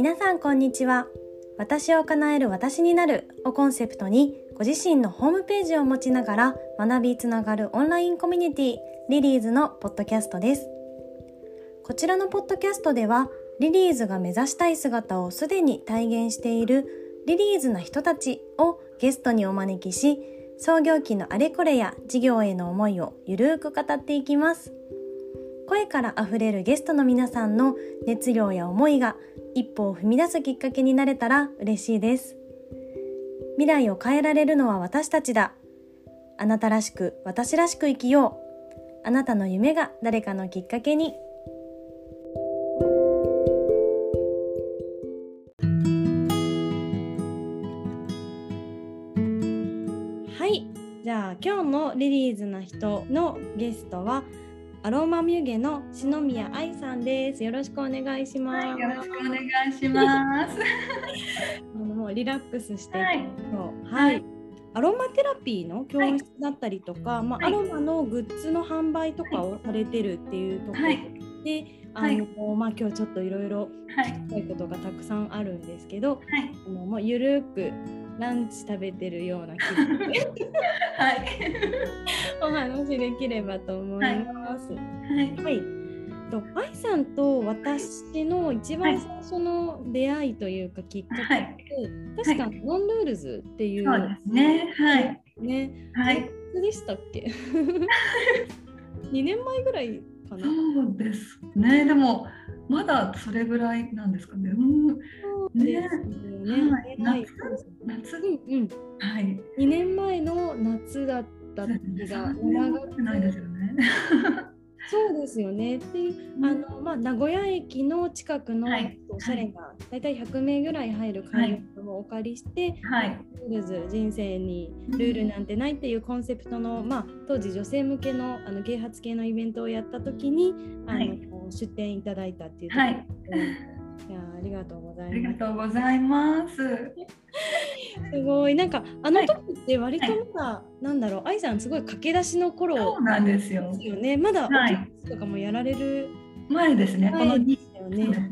皆さんこんにちは。私を叶える私になるをコンセプトにご自身のホームページを持ちながら学びつながるオンラインコミュニティリリーズのポッドキャストです。こちらのポッドキャストではリリーズが目指したい姿をすでに体現しているリリーズな人たちをゲストにお招きし創業期のあれこれや事業への思いをゆるく語っていきます。声からあふれるゲストの皆さんの熱量や思いが一歩を踏み出すきっかけになれたら嬉しいです。未来を変えられるのは私たちだ。あなたらしく私らしく生きよう。あなたの夢が誰かのきっかけに。はい。じゃあ今日のリリーズな人のゲストはアロマミュゲの篠宮愛さんです。よろしくお願いします。はい、よろしくお願いします。あのもうリラックスしていきましょう。はい、はい。アロマテラピーの教室だったりとか、はい、まあ、アロマのグッズの販売とかをされてるっていうところで、あのまあ、今日ちょっといろいろ聞きたいことがたくさんあるんですけど、あのもうゆるくランチ食べてるような気分。ではい、お話できればと思います。はい、はい。と愛さんと私の一番最初の出会いというかきっかけって、はい、確かノンルールズっていう、そうですね。はい。ね。はい。でしたっけ？2年前ぐらいかな。そうですね。でもまだそれぐらいなんですかね。うん、ね。ね。はい、夏夏、うんうん、はい。2年前の夏だった時が長くないですよね。そうですよね。で、あのまあ名古屋駅の近くのおしゃれな、だいたい100名ぐらい入る会場をお借りして、はい、ルールズ人生にルールなんてないっていうコンセプトの、まあ当時女性向けのあの啓発系のイベントをやった時に、あの、はい、出展いただいたっていうところで、はいいやありがとうございます。ありがとうございます。すごい。なんかあの時って割とまだ、はい、なんだろう愛さんすごい駆け出しの頃そうなんですよ。よね。まだはい、とかもやられる前ですね。このね。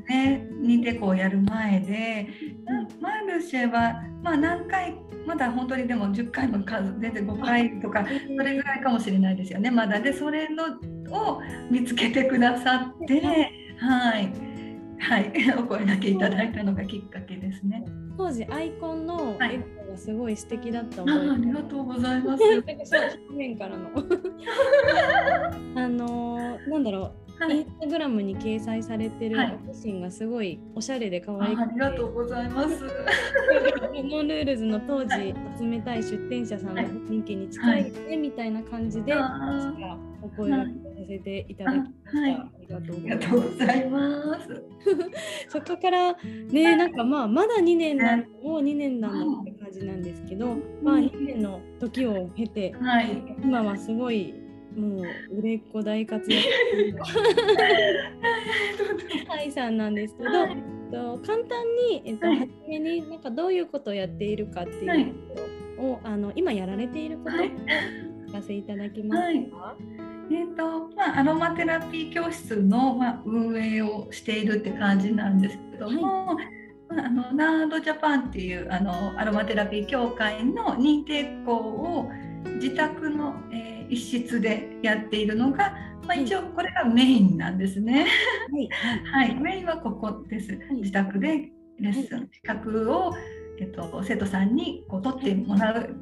ね。認定校をやる前で、うん、マルシェはまあ何回まだ本当にでも10回も数全然5回とかそれぐらいかもしれないですよね。まだ。でそれのを見つけてくださってはいはい。お声だけいただいたのがきっかけですね。当時アイコンの絵がすごい素敵だった思い、はい、ありがとうございます。正面からの。あのなんだろうはい、インスタグラムに掲載されてる写真がすごいおしゃれで可愛くて、はい、ありがとうございます。モンルールズの当時集めたい出店者さんの雰囲気に近いね、みたいな感じで、お声がけさせていただきました。ありがとうございます。そこからねなんかまあまだ2年なん、もう2年なんだって感じなんですけど、まあ2年の時を経て、今はすごいもう売れっ子大活躍 ハイさんなんですけど、はい、と簡単に、えっと、はい、初めになんかどういうことをやっているかっていうことを、はい、あの今やられていることを聞かせいただけますか、えーとまあ、アロマテラピー教室の、まあ、運営をしているって感じなんですけども、まあ、あのナードジャパンっていうあのアロマテラピー協会の認定校を自宅の、えー一室でやっているのが、まあ、一応これがメインなんですね。はい、はい、メインはここです。自宅でレッスン、資格を、えっと、生徒さんにこう取ってもらう、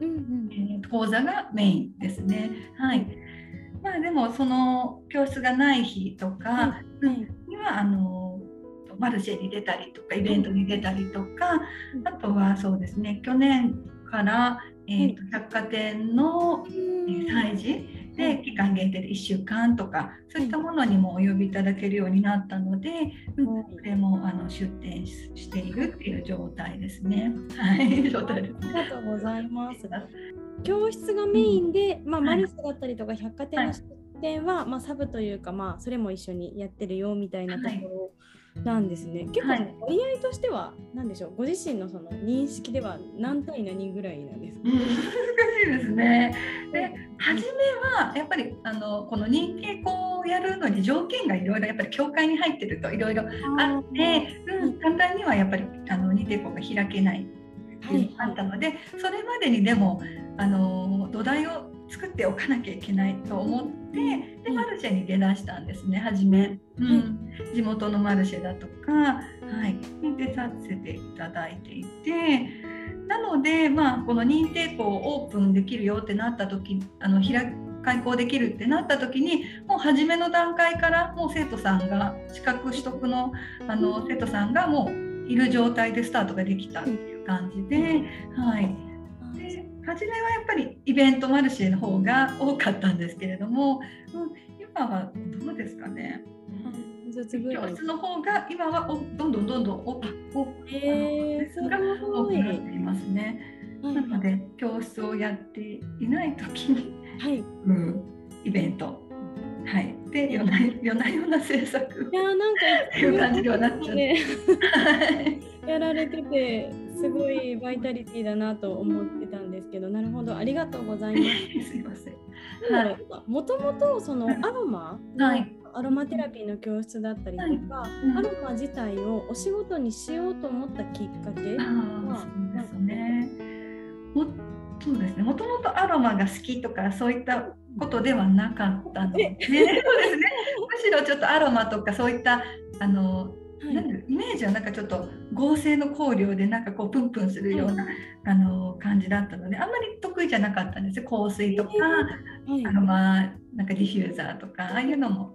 えー、講座がメインですね。はい。まあでもその教室がない日とかにはあのマルシェに出たりとかイベントに出たりとか、あとはそうですね去年からえーと、百貨店の催事？で期間限定で1週間とかそういったものにもお呼びいただけるようになったので、うん、これもあの出店しているっていう状態ですね。はい、状態です、ありがとうございます。教室がメインで、まあ、マルスだったりとか百貨店の出点は、まあ、サブというか、まあ、それも一緒にやってるよみたいなところなんですね。結構、割合としては何でしょうご自身のその認識では何対何ぐらいなんですか？難しいですね。で初めはやっぱりあのこの認定校をやるのに条件がいろいろやっぱり教会に入ってるといろいろあって、うん、簡単にはやっぱりあの認定校が開けないっていあったので、はい、それまでにでもあの土台を作っておかなきゃいけないと思ってでマルシェに出だしたんですね初め、うん、地元のマルシェだとか、はい、に出させていただいていてなので、まあ、この認定校をオープンできるよってなった時あの開開校できるってなった時にもう初めの段階からもう生徒さんが資格取得のあの生徒さんがもういる状態でスタートができたっていう感じで。はい初めはやっぱりイベントマルシェの方が多かったんですけれども、うん、今はどうですかね。教室の方が今はおどんどんどんどん大きく、えー、が多くなっていますね。なので教室をやっていない時に、はい。うん、イベント。はい、で夜な夜な夜な制作。いやなんかって いう感じではなっちゃって、やられてて すごいバイタリティだなと思ってたんですけどなるほどありがとうございます。すいません。はい。もともとそのアロマ、はい、アロマテラピーの教室だったりとか、はいうん、アロマ自体をお仕事にしようと思ったきっかけはそうですね。もそうですね。もともとアロマが好きとかそういったことではなかったので、ね、そうですね。むしろちょっとアロマとかそういったあのなんイメージはなんかちょっと合成の香料でなんかこうプンプンするような、あの感じだったのであんまり得意じゃなかったんですよ。香水とか、あのまあなんかディフューザーとかああいうのも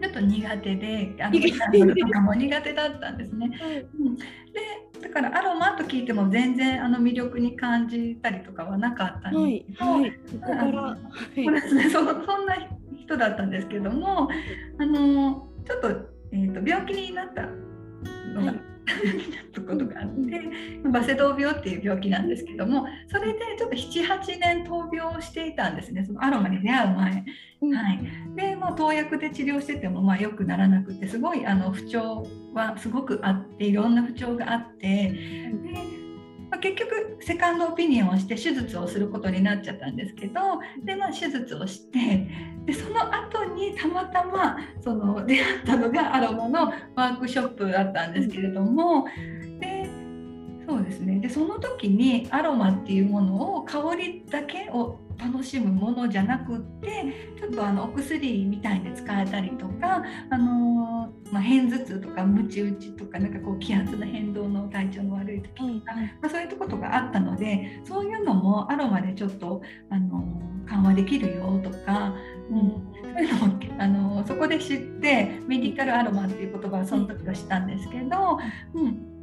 ちょっと苦手であのキャンドルとかも苦手だったんですね。うん、でだからアロマと聞いても全然あの魅力に感じたりとかはなかったんですけど、はいはい、そんな人だったんですけどもあのちょっとえーと、病気になったのが、はい、たことがあってバセドウ病っていう病気なんですけどもそれでちょっと78年闘病をしていたんですね。そのアロマに出会う前。うん、はい、でもう投薬で治療しててもまあ良くならなくてすごいあの不調はすごくあっていろんな不調があって。でまあ、結局セカンドオピニオンをして手術をすることになっちゃったんですけどで、まあ、手術をしてでその後にたまたまその出会ったのがアロマのワークショップだったんですけれどもでそうですね。でその時にアロマっていうものを香りだけを楽しむものじゃなくってちょっとあのお薬みたいに使えたりとか、あのー、まあ、片頭痛とかムチ打ちとかなんかこう気圧の変動の体調の悪い時とか、まあ、そういうことがあったのでそういうのもアロマでちょっと、あのー、緩和できるよとか、うん、そういうのも、あのー、そこで知ってメディカルアロマっていう言葉はその時はしたんですけど、うん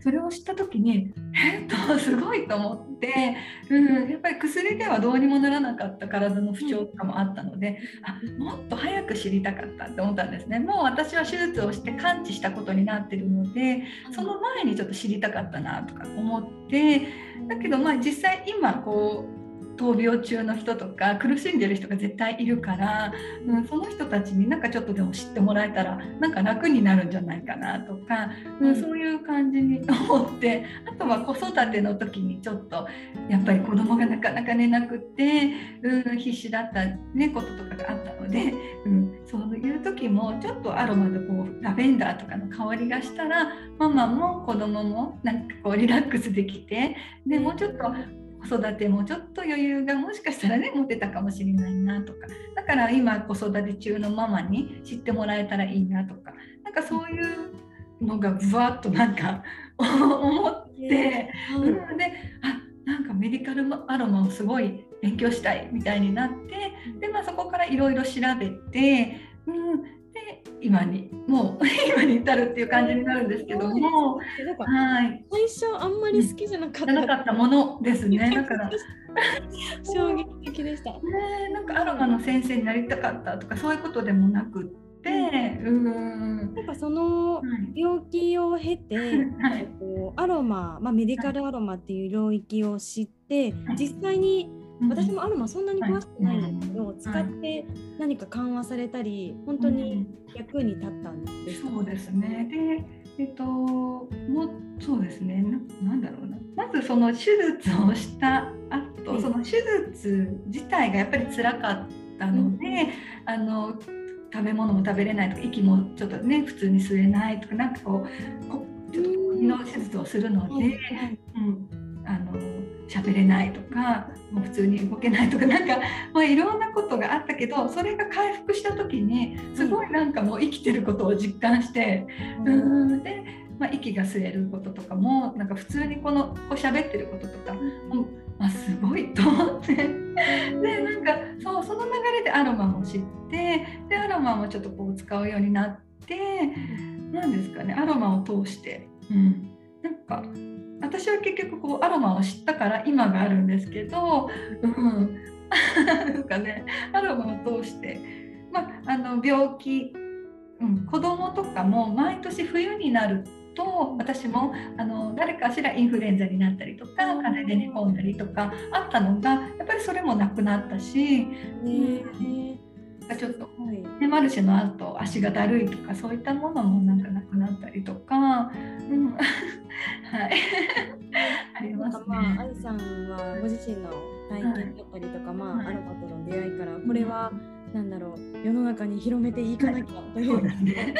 それを知った時にえっとすごいと思って、うん、やっぱり薬ではどうにもならなかった体の不調とかもあったのであもっと早く知りたかったって思ったんですね。もう私は手術をして完治したことになってるのでその前にちょっと知りたかったなとか思ってだけどまあ実際今こう闘病中の人とか苦しんでる人が絶対いるから、うん、その人たちになんかちょっとでも知ってもらえたらなんか楽になるんじゃないかなとか、うん、そういう感じに思ってあとは子育ての時にちょっとやっぱり子供がなかなか寝なくって、うん、必死だった、ね、こととかがあったので、うん、そういう時もちょっとアロマでこうラベンダーとかの香りがしたらママも子供もなんかこうリラックスできてでもうちょっと子育てもちょっと余裕がもしかしたらね持てたかもしれないなとか。だから今子育て中のママに知ってもらえたらいいなとか。なんかそういうのがぶわっとなんか思って、うん、であなんかメディカルアロマをすごい勉強したいみたいになって。で、まあ、そこからいろいろ調べて、うん、で今にもう 今に至るっていう感じになるんですけども、はい、最初あんまり好きじゃなかった,、なかったものですね。だから。衝撃的でした、ね、なんかアロマの先生になりたかったとかそういうことでもなくって、うん、なんかその病気を経て、はい、アロマ、まあ、メディカルアロマっていう領域を知って、実際に私もアロマそんなに詳しくないんですけど、使って何か緩和されたり本当に役に立ったんですか、そうですね。でえっともそうですね。ななんだろうな。まずその手術をした後、その手術自体がやっぱり辛かったので、あの食べ物も食べれないとか息もちょっとね普通に吸えないとかなんかこうこちょっと首の手術をするので、うん、あの喋れないとかもう普通に動けないとかなんか、まあ、いろんなことがあったけどそれが回復した時にすごいなんかもう生きてることを実感して、うん、んで、まあ、息が吸えることとかもなんか普通にこのこう喋ってることとか、うん、あすごいと思って。でなんかそうその流れでアロマも知ってでアロマもちょっとこう使うようになって何ですかねアロマを通して、うん、なんか私は結局こうアロマを知ったから今があるんですけど、うん、なんかねアロマを通して、まあ、あの病気、うん、子供とかも毎年冬になると私もあの誰かしらインフルエンザになったりとか風邪で寝込んだりとかあったのがやっぱりそれもなくなったし。ちょっと、ね、マルシェの後足がだるいとかそういったものもなんかなくなったりとか、うん、はい ありますね。まあ、愛さんはご自身の体験だったりとか、はい、まあ、アロマとの出会いからこれは、なんだろう世の中に広めていかなきゃという、はい、ね、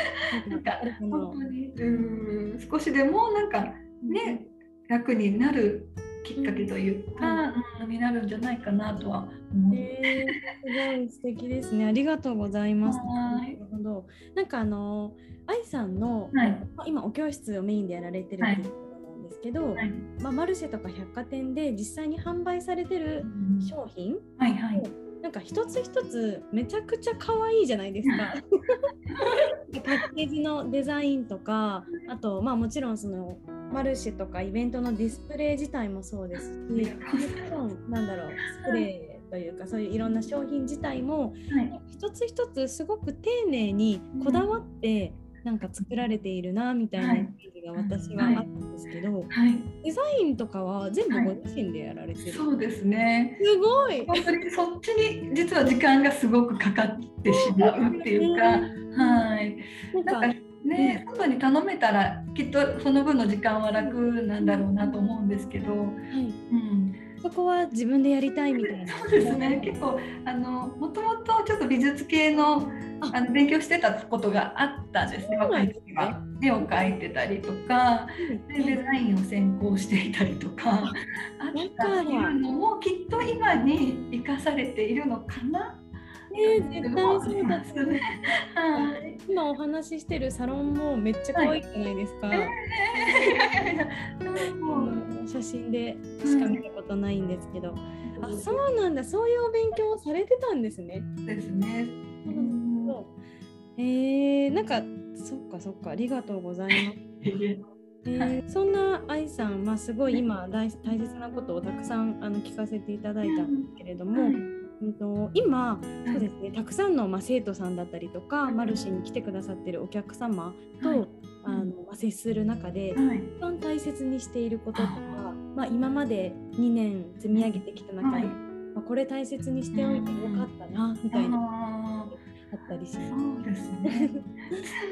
なんか本当にうん少しでもなんかね楽になるきっかけというか、うん、になるんじゃないかなとは思う。えー、すごい素敵ですね。ありがとうございます。なるほど。なんかあの愛さんの、はい、まあ、今お教室をメインでやられてるっていうことなんですけど、はい、まあ、マルシェとか百貨店で実際に販売されてる商品、はいはい、なんか一つ一つめちゃくちゃ可愛いじゃないですか。パッケージのデザインとかあとまあもちろんそのマルシェとかイベントのディスプレイ自体もそうですしもちろんなんだろうスプレーというかそういういろんな商品自体も、はい、一つ一つすごく丁寧にこだわってなんか作られているなみたいなイメージが私はあったんですけど、はい、デザインとかは全部ご自身でやられてる、そうですね。すごい。本当にそっちに実は時間がすごくかかってしまうっていうか、はい。なんかね、外に頼めたらきっとその分の時間は楽なんだろうなと思うんですけど、はい。うん、そこは自分でやりたいみたいな。そうですね。結構あのもともとちょっと美術系のあ。の勉強してたことがあったんですね。若い時は。絵を描いてたりとか、でデザインを専攻していたりとかあったっていうのもきっと今に生かされているのかな？ね絶対そうだったね。はい。今お話ししてるサロンもめっちゃ可愛いじゃないですか。写真でしか見たことないんですけど、あそうなんだ。そういうお勉強をされてたんですね。ですね。えー、なんかそっかそっか。ありがとうございます。えー、そんな愛さん、まあ、すごい今大大切なことをたくさんあの聞かせていただいたんですけれども、うんと今そうですね。たくさんの、まあ、生徒さんだったりとかマルシェに来てくださってるお客様と、はい、あのまあ、接する中で、はい、一番大切にしていることとか、まあ、今まで2年積み上げてきた中で、はい、まあ、これ大切にしておいてよかったなみたいな。あったりします。そうですね。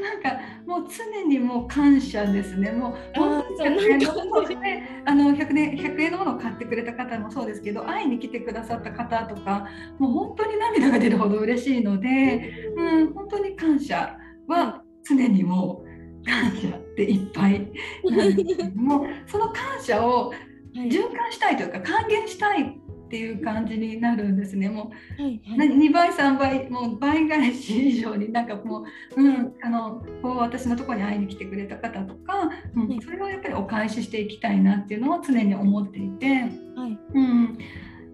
なんかもう常にもう感謝ですね。もう本当に100円のものね、あの100年100円のものを買ってくれた方もそうですけど、会いに来てくださった方とか、もう本当に涙が出るほど嬉しいので、うん、本当に感謝は常にもう感謝っていっぱいなんですけども、その感謝を循環したいというか還元したいっていう感じになるんですね。もう、はいはい、2倍3倍もう倍返し以上になんかもう、うん、あのこう私のところに会いに来てくれた方とか、うん、それをやっぱりお返ししていきたいなっていうのを常に思っていて、はい、うん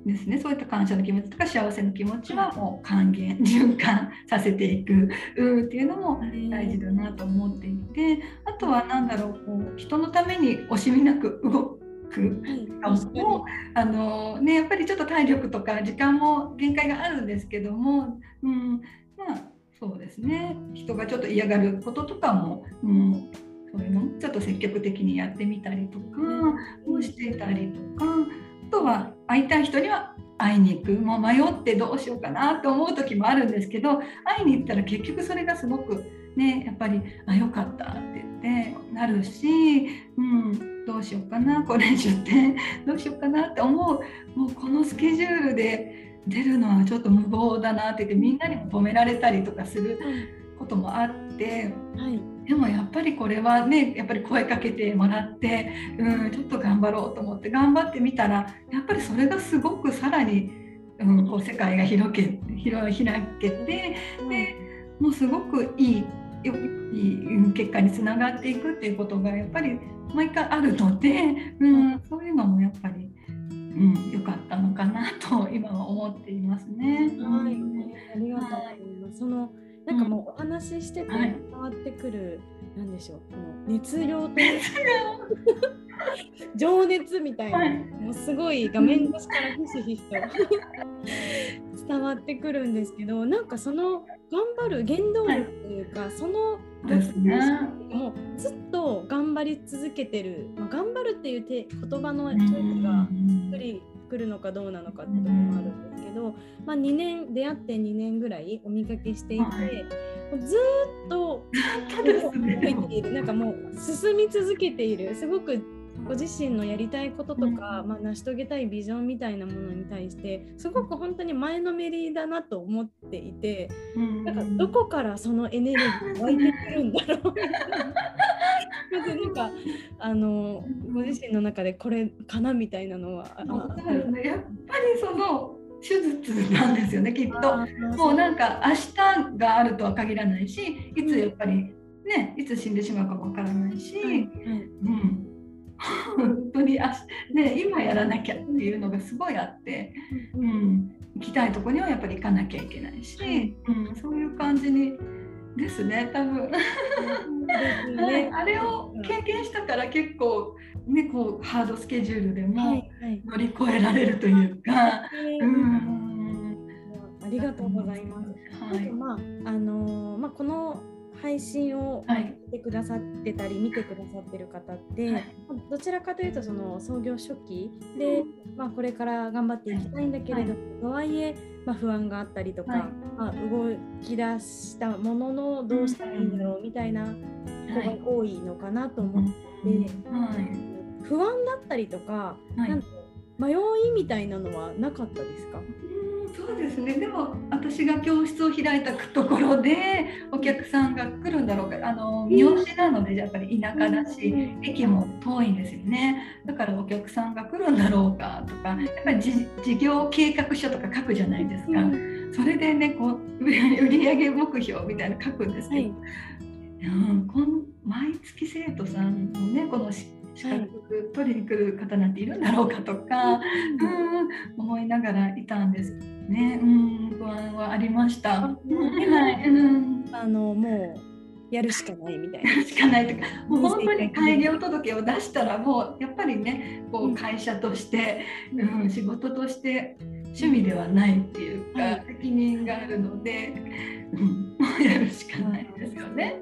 ですね、そういった感謝の気持ちとか幸せの気持ちはもう還元循環させていくうっていうのも大事だなと思っていてあとは何だろうこう人のために惜しみなく動くも、あのね、やっぱりちょっと体力とか時間も限界があるんですけども、うん、まあそうですね。人がちょっと嫌がることとかも、うん、そういうのちょっと積極的にやってみたりとかをしていたりとか。とは会いたい人には会いに行く。もう迷ってどうしようかなと思う時もあるんですけど会いに行ったら結局それがすごくねやっぱり「あよかった」って言ってなるし、うん、どうしようかなこれ10点 どうしようかなって思うもうこのスケジュールで出るのはちょっと無謀だなって言ってみんなにも止められたりとかすることもあって、はい、でもやっぱりこれはねやっぱり声かけてもらって、うん、ちょっと頑張ろうと思って頑張ってみたらやっぱりそれがすごくさらに、うん、こう世界が広け広開けてでもうすごくいいいい結果につながっていくっていうことがやっぱり毎回あるので、うん、そういうのもやっぱりうん、良かったのかなと今は思っていますね。はい、ありがとうございます。はい、そのなんかもうお話ししてて伝わってくる、はい、なんでしょうこの熱量と情熱みたいな、はい、もうすごい画面越しからひしひしと。伝わってくるんですけどなんかその頑張る原動力というか、はい、そのですね、もうずっと頑張り続けてる、まあ、頑張るっていうて言葉のチョイスがっくりくるのかどうなのかってところもあるんですけど、まあ、2年出会って2年ぐらいお見かけしていて、はい、ずっと なんかもう進み続けている。すごくご自身のやりたいこととか、まあ、成し遂げたいビジョンみたいなものに対してすごく本当に前のめりだなと思っていて、なんかどこからそのエネルギー湧いてくるんだろうなんかあのご自身の中でこれかなみたいなのは。やっぱりその手術なんですよねきっと。もうなんか明日があるとは限らないしいつやっぱりねいつ死んでしまうかもわからないし、うん。本当にあ、ね、今やらなきゃっていうのがすごいあって、うん、行きたいとこにはやっぱり行かなきゃいけないし、うん、そういう感じにですね多分、はい、あれを経験したから結構、ね、こうハードスケジュールでも乗り越えられるというか。はいありがとうございます。はい、まああのー、まあこの配信を見てくださってたり、見てくださってる方って、はい、どちらかというとその創業初期で、まあ、これから頑張っていきたいんだけれど、はい、とはいえ、まあ、不安があったりとか、はい、まあ、動き出したもののどうしたらいいんだろうみたいな子が多いのかなと思って、不安だったりとか、なん迷いみたいなのはなかったですか？そうですね。でも私が教室を開いたところでお客さんが来るんだろうか。あの三好なのでやっぱり田舎だし駅も遠いんですよね。だからお客さんが来るんだろうかとかやっぱり事業計画書とか書くじゃないですか、それでねこう売上目標みたいな書くんですけど、はい、うん、こん毎月生徒さんのねこの資格取りに来る方なんているんだろうかとか、うん、思いながらいたんですね。うん、不安はありました。はい、うん、あのもうやるしかないみたいな。しかないとか、もう本当に開業届を出したらもうやっぱりね、こう会社として、うん、仕事として趣味ではないっていうか、はい、責任があるので、うん、もうやるしかないですよね。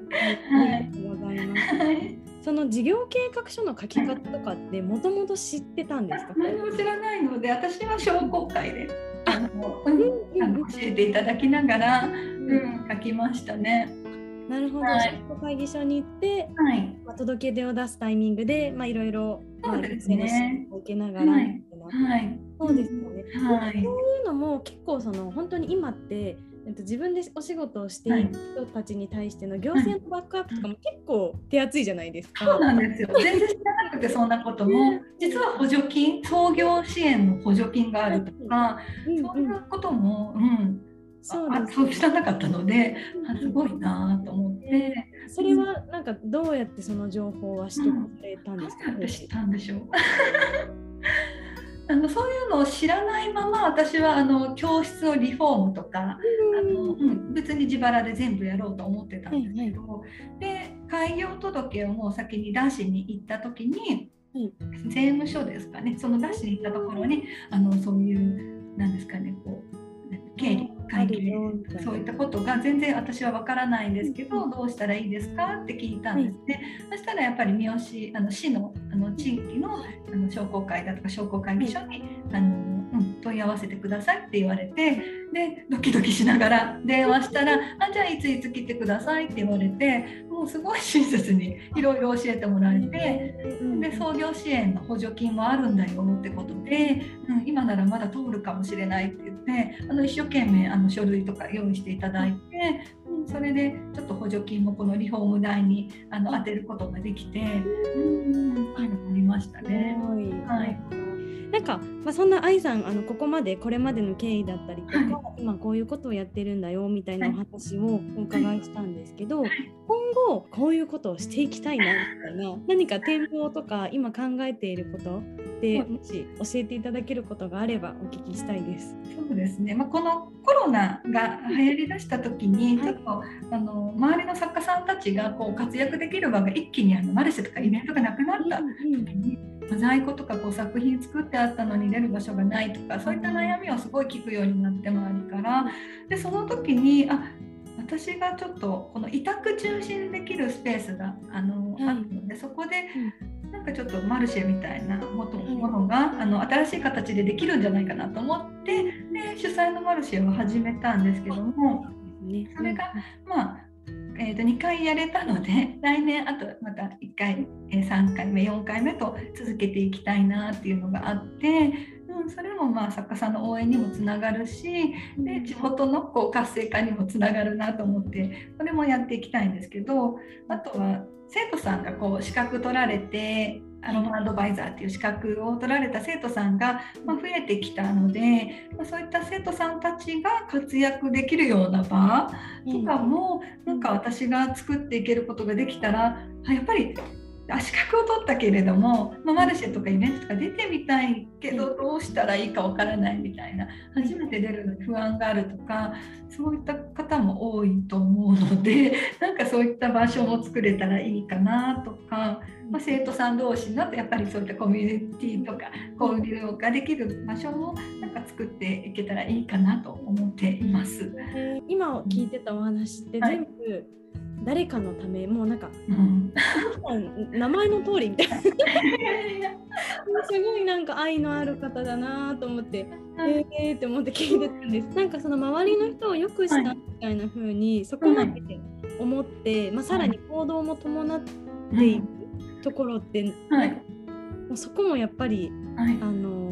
はい、ありがとうございます。はいその事業計画書の書き方とかってもともと知ってたんですか？何も知らないので私は商工会であの、うん、教えていただきながら、うん、書きましたね。なるほど、はい、会議所に行って、はい、まあ、届け出を出すタイミングで、まあ、いろいろ、そうですね、受けながら、はい、はい、そうですよね、はい、そういうのも結構その本当に今ってえっと、自分でお仕事をしている人たちに対しての行政のバックアップとかも結構手厚いじゃないですか。そうなんですよ。全然知らなくてそんなことも。実は補助金創業支援の補助金があるとか、うんうん、そういうことも、うん、そうです。そう知らなかったので、あすごいなと思って。それはなんかどうやってその情報は取得されたんですか、うん、知ったんでしょうあのそういうのを知らないまま私はあの教室のリフォームとか、あのうん、別に自腹で全部やろうと思ってたんですけど、はいはい、で開業届をもう先に出しに行った時に、税務署ですかねその出しに行ったところにあのそういうなんですかねこう経理関係そういったことが全然私は分からないんですけど、どうしたらいいですかって聞いたんですね。そしたらやっぱり三好あの市のあの地域のあの商工会だとか商工会議所にあの、うん、問い合わせてくださいって言われてでドキドキしながら電話したら「あじゃあいついつ来てください」って言われてもうすごい親切にいろいろ教えてもらえてで創業支援の補助金もあるんだよってことで、うん、今ならまだ通るかもしれないって言ってあの一生懸命あの書類とか用意していただいて、うん、それでちょっと補助金もこのリフォーム代にあの当てることができて、うん、ありましたね。はいなんか、まあ、そんな愛さんあのここまでこれまでの経緯だったりとか、はい、今こういうことをやってるんだよみたいなお話をお伺いしたんですけど、はい、今後こういうことをしていきたいなみたいな 何か展望とか今考えていることでもし教えていただけることがあればお聞きしたいです。そうですね、まあ、このコロナが流行りだした時にちょっと、あの周りの作家さんたちがこう活躍できる場が一気にあのマルシェとかイベントがなくなった時に、うんうん、在庫とかこう作品作ってあったのに出る場所がないとかそういった悩みをすごい聞くようになって周りから。でその時にあ私がちょっとこの委託中心にできるスペースがあの、あるのでそこでなんかちょっとマルシェみたいなものが、あの新しい形でできるんじゃないかなと思ってで主催のマルシェを始めたんですけども、それがまあえー、と2回やれたので 来年あとまた1回、えー、3回目4回目と続けていきたいなっていうのがあって、うん、それもまあ作家さんの応援にもつながるしで地元のこう活性化にもつながるなと思ってそれもやっていきたいんですけどあとは生徒さんがこう資格取られてアロマアドバイザーっていう資格を取られた生徒さんが、ま増えてきたので、まそういった生徒さんたちが活躍できるような場とかも、なんか私が作っていけることができたらやっぱり資格を取ったけれども、まあ、マルシェとかイベントとか出てみたいけどどうしたらいいかわからないみたいな初めて出るのに不安があるとかそういった方も多いと思うので なんかそういった場所も作れたらいいかなとか、まあ、生徒さん同士のやっぱりそういったコミュニティとか交流ができる場所もなんか作っていけたらいいかなと思っています。今聞いてたお話って全部、はい誰かのためもうなんか、うん、名前の通りみたいな。すごいなんか愛のある方だなと思って、ええー、って思って聞いてたんです。なんかその周りの人をよくしたみたいな風に、そこまで思って、まあ、さらに行動も伴っているところって、はい、もうそこもやっぱり、はい、あの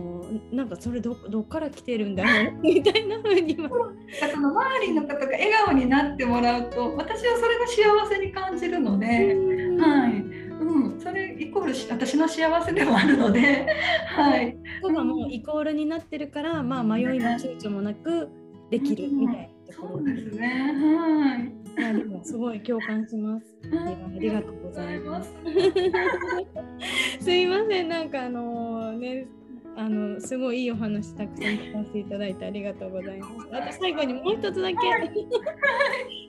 なんかそれどどっから来てるんだろうみたいな風には。その周りの方が笑顔になってもらうと私はそれが幸せに感じるので、はい、うん、それイコール私の幸せでもあるので、はい。そがもうイコールになってるから、まあ迷いも躊躇もなくできるみたいなところ、そうですね。はい。あでもすごい共感し ます。ありがとうございます。すいませんなんかあのー、ねあのすごいいいお話たくさん聞かせていただいてありがとうございます。あと最後にもう一つだけ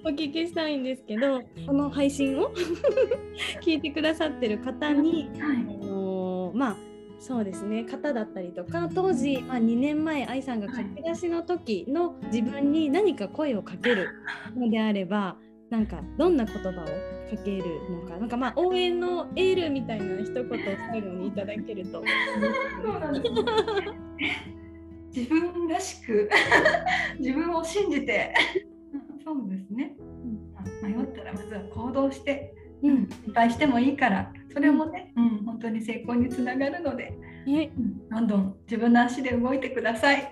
お聞きしたいんですけどこの配信を 聞いてくださってる方に、はい、あのまあそうですね。方だったりとか当時、まあ、2年前愛さんが書き出しの時の自分に何か声をかけるのであればなんかどんな言葉をかけるのか。なんかまあ応援のエールみたいな一言を最後にいただけると。自分らしく 自分を信じて。そうですね、うん、迷ったらまずは行動して、うん、失敗してもいいから。それもね、うん、本当に成功につながるので、うん、どんどん自分の足で動いてください。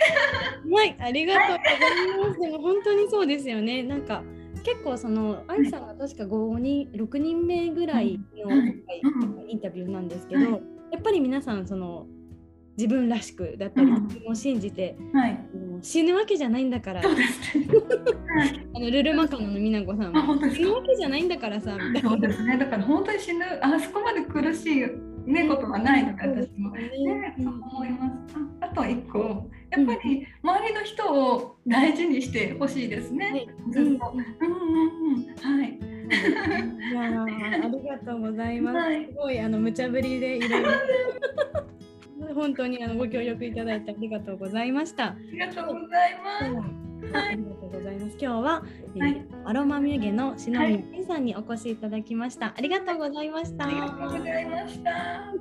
はい。ありがとうございます。でも本当にそうですよね。なんか結構その愛さんが確か5人6人目ぐらいのインタビューなんですけど、やっぱり皆さんその自分らしくだったり自分を信じて、はい、死ぬわけじゃないんだから、ね、あのルルマカノの美奈子さんも死ぬわけじゃないんだからさみたいな。そうですね。だから本当に死ぬあそこまで苦しいね、ことはないのか私も、ね、そう思います。ああと一個やっぱり周りの人を大事にしてほしいですね、ずっと、うんうんうん。はい。いやありがとうございます、はい、すごいあの無茶ぶりでいろいろ。本当にあのご協力いただいてありがとうございました。ありがとうございます。ありがとうございます。今日は、えーはい、アロマミュゲの篠宮健さんにお越しいただきました。ありがとうございました。ありがとうございました。